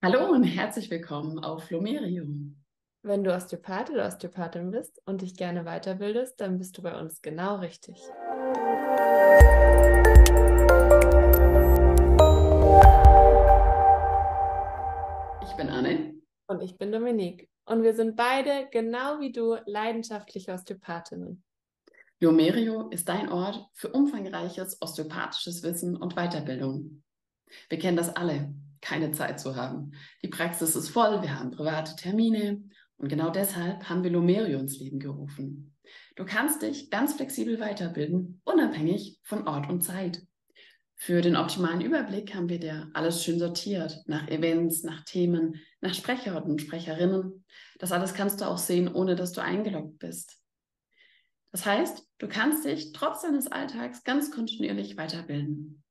Hallo und herzlich willkommen auf Lomerio. Wenn du Osteopath oder Osteopathin bist und dich gerne weiterbildest, dann bist du bei uns genau richtig. Ich bin Anne. Und ich bin Dominique. Und wir sind beide, genau wie du, leidenschaftliche Osteopathinnen. Lomerio ist dein Ort für umfangreiches osteopathisches Wissen und Weiterbildung. Wir kennen das alle keine Zeit zu haben. Die Praxis ist voll, wir haben private Termine und genau deshalb haben wir Lomerio ins Leben gerufen. Du kannst dich ganz flexibel weiterbilden, unabhängig von Ort und Zeit. Für den optimalen Überblick haben wir dir alles schön sortiert, nach Events, nach Themen, nach Sprecher und Sprecherinnen. Das alles kannst du auch sehen, ohne dass du eingeloggt bist. Das heißt, du kannst dich trotz deines Alltags ganz kontinuierlich weiterbilden.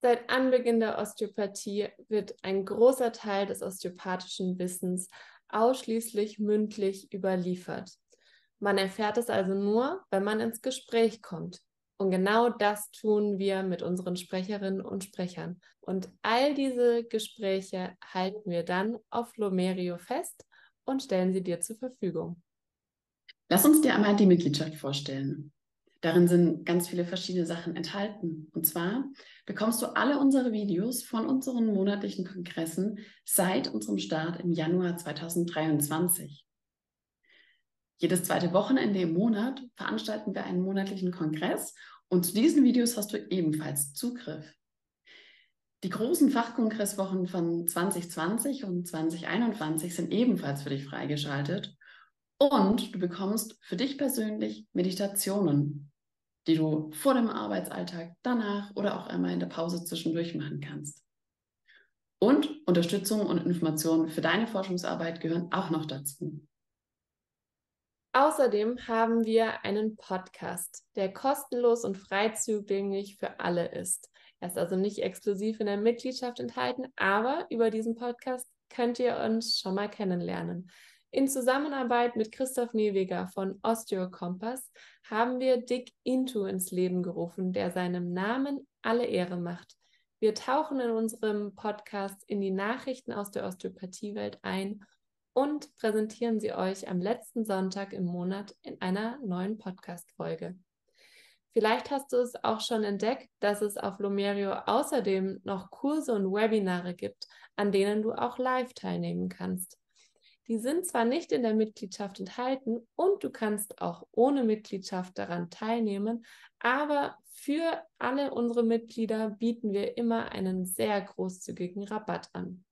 Seit Anbeginn der Osteopathie wird ein großer Teil des osteopathischen Wissens ausschließlich mündlich überliefert. Man erfährt es also nur, wenn man ins Gespräch kommt. Und genau das tun wir mit unseren Sprecherinnen und Sprechern. Und all diese Gespräche halten wir dann auf Lomerio fest und stellen sie dir zur Verfügung. Lass uns dir einmal die Mitgliedschaft vorstellen. Darin sind ganz viele verschiedene Sachen enthalten. Und zwar bekommst du alle unsere Videos von unseren monatlichen Kongressen seit unserem Start im Januar 2023. Jedes zweite Wochenende im Monat veranstalten wir einen monatlichen Kongress und zu diesen Videos hast du ebenfalls Zugriff. Die großen Fachkongresswochen von 2020 und 2021 sind ebenfalls für dich freigeschaltet und du bekommst für dich persönlich Meditationen, die du vor dem Arbeitsalltag, danach oder auch einmal in der Pause zwischendurch machen kannst. Und Unterstützung und Informationen für deine Forschungsarbeit gehören auch noch dazu. Außerdem haben wir einen Podcast, der kostenlos und frei zugänglich für alle ist. Er ist also nicht exklusiv in der Mitgliedschaft enthalten, aber über diesen Podcast könnt ihr uns schon mal kennenlernen. In Zusammenarbeit mit Christoph Neweger von Osteokompass haben wir Dick Into ins Leben gerufen, der seinem Namen alle Ehre macht. Wir tauchen in unserem Podcast in die Nachrichten aus der Osteopathiewelt ein und präsentieren sie euch am letzten Sonntag im Monat in einer neuen Podcast-Folge. Vielleicht hast du es auch schon entdeckt, dass es auf Lomerio außerdem noch Kurse und Webinare gibt, an denen du auch live teilnehmen kannst. Die sind zwar nicht in der Mitgliedschaft enthalten und du kannst auch ohne Mitgliedschaft daran teilnehmen, aber für alle unsere Mitglieder bieten wir immer einen sehr großzügigen Rabatt an.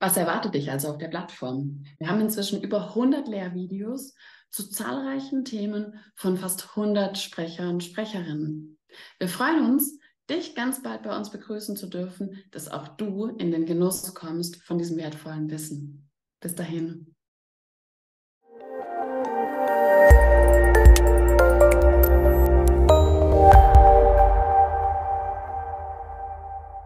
Was erwartet dich also auf der Plattform? Wir haben inzwischen über 100 Lehrvideos zu zahlreichen Themen von fast 100 Sprechern und Sprecherinnen. Wir freuen uns, dich ganz bald bei uns begrüßen zu dürfen, dass auch du in den Genuss kommst von diesem wertvollen Wissen. Bis dahin.